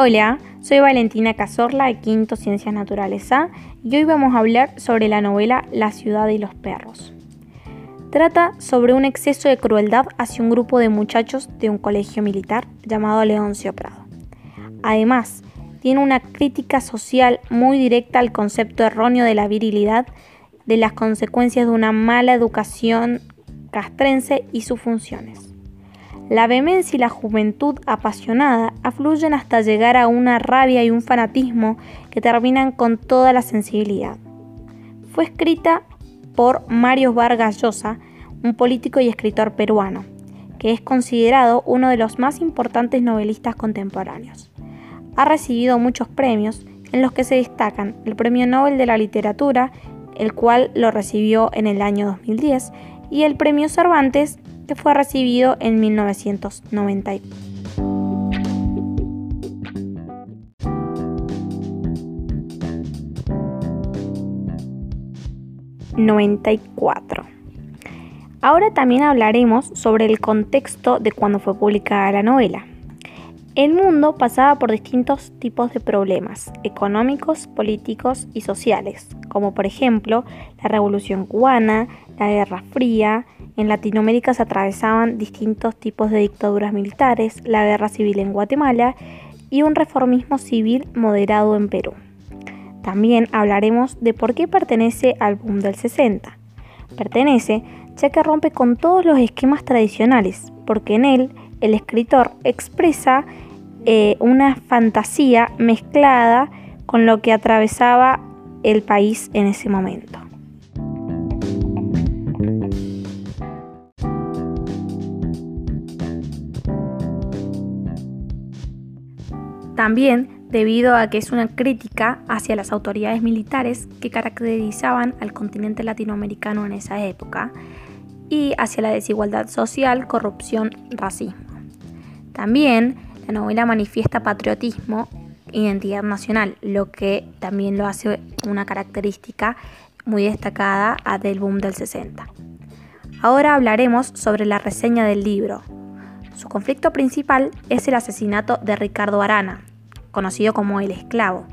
Hola, soy Valentina Cazorla de Quinto Ciencias Naturales A y hoy vamos a hablar sobre la novela La ciudad y los perros. Trata sobre un exceso de crueldad hacia un grupo de muchachos de un colegio militar llamado Leoncio Prado. Además, tiene una crítica social muy directa al concepto erróneo de la virilidad, de las consecuencias de una mala educación castrense y sus funciones. La vehemencia y la juventud apasionada afluyen hasta llegar a una rabia y un fanatismo que terminan con toda la sensibilidad. Fue escrita por Mario Vargas Llosa, un político y escritor peruano, que es considerado uno de los más importantes novelistas contemporáneos. Ha recibido muchos premios, en los que se destacan el Premio Nobel de la Literatura, el cual lo recibió en el año 2010, y el Premio Cervantes, que fue recibido en 1990. ...94. Ahora también hablaremos sobre el contexto de cuando fue publicada la novela. El mundo pasaba por distintos tipos de problemas económicos, políticos y sociales, como por ejemplo la Revolución cubana, la Guerra Fría, en Latinoamérica se atravesaban distintos tipos de dictaduras militares, la guerra civil en Guatemala y un reformismo civil moderado en Perú. También hablaremos de por qué pertenece al boom del 60. Pertenece ya que rompe con todos los esquemas tradicionales, porque en él el escritor expresa eh, una fantasía mezclada con lo que atravesaba el país en ese momento. También debido a que es una crítica hacia las autoridades militares que caracterizaban al continente latinoamericano en esa época y hacia la desigualdad social, corrupción, racismo. También la novela manifiesta patriotismo, identidad nacional, lo que también lo hace una característica muy destacada del boom del 60. Ahora hablaremos sobre la reseña del libro. Su conflicto principal es el asesinato de Ricardo Arana, conocido como el esclavo,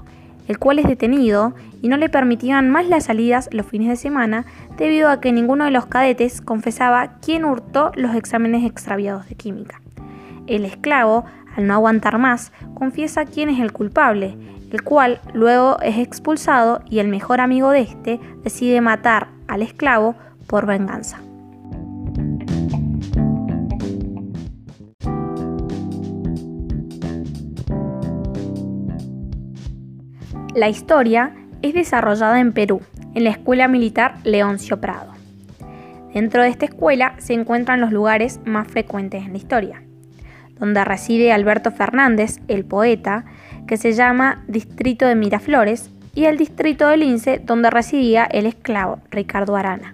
el cual es detenido y no le permitían más las salidas los fines de semana debido a que ninguno de los cadetes confesaba quién hurtó los exámenes extraviados de química. El esclavo, al no aguantar más, confiesa quién es el culpable, el cual luego es expulsado y el mejor amigo de este decide matar al esclavo por venganza. La historia es desarrollada en Perú, en la Escuela Militar Leoncio Prado. Dentro de esta escuela se encuentran los lugares más frecuentes en la historia, donde reside Alberto Fernández, el poeta, que se llama Distrito de Miraflores, y el distrito de Lince, donde residía el esclavo Ricardo Arana.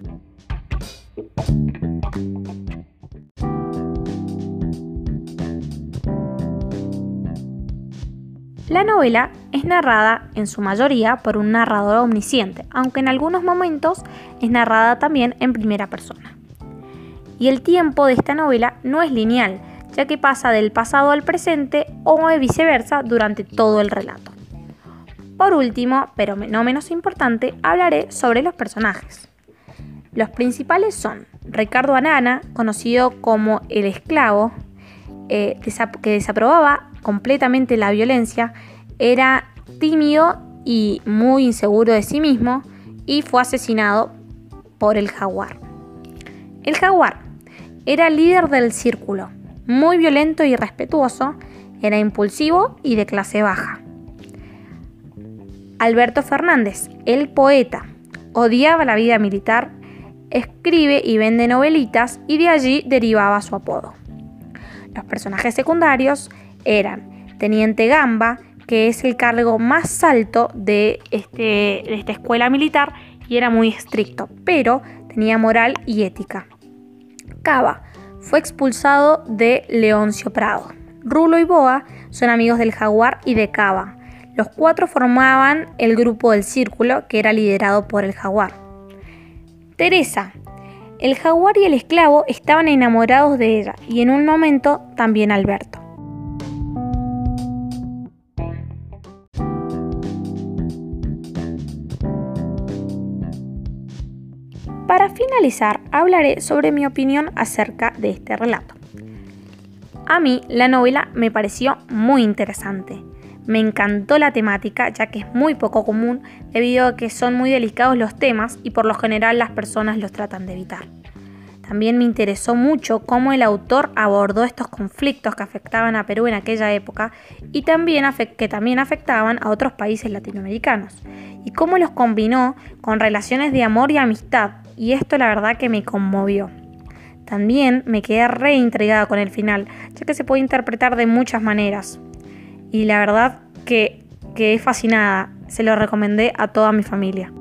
La novela es narrada en su mayoría por un narrador omnisciente, aunque en algunos momentos es narrada también en primera persona. Y el tiempo de esta novela no es lineal, ya que pasa del pasado al presente o viceversa durante todo el relato. Por último, pero no menos importante, hablaré sobre los personajes. Los principales son Ricardo Anana, conocido como el esclavo, eh, que desaprobaba completamente la violencia, era tímido y muy inseguro de sí mismo y fue asesinado por el jaguar. El jaguar era líder del círculo, muy violento y respetuoso, era impulsivo y de clase baja. Alberto Fernández, el poeta, odiaba la vida militar, escribe y vende novelitas y de allí derivaba su apodo. Los personajes secundarios eran Teniente Gamba, que es el cargo más alto de, este, de esta escuela militar y era muy estricto, pero tenía moral y ética. Cava fue expulsado de Leoncio Prado. Rulo y Boa son amigos del jaguar y de Cava. Los cuatro formaban el grupo del círculo que era liderado por el jaguar. Teresa. El jaguar y el esclavo estaban enamorados de ella y en un momento también Alberto. Para finalizar hablaré sobre mi opinión acerca de este relato. A mí la novela me pareció muy interesante. Me encantó la temática ya que es muy poco común debido a que son muy delicados los temas y por lo general las personas los tratan de evitar. También me interesó mucho cómo el autor abordó estos conflictos que afectaban a Perú en aquella época y también que también afectaban a otros países latinoamericanos, y cómo los combinó con relaciones de amor y amistad, y esto la verdad que me conmovió. También me quedé re intrigada con el final, ya que se puede interpretar de muchas maneras. Y la verdad que, que fascinada, se lo recomendé a toda mi familia.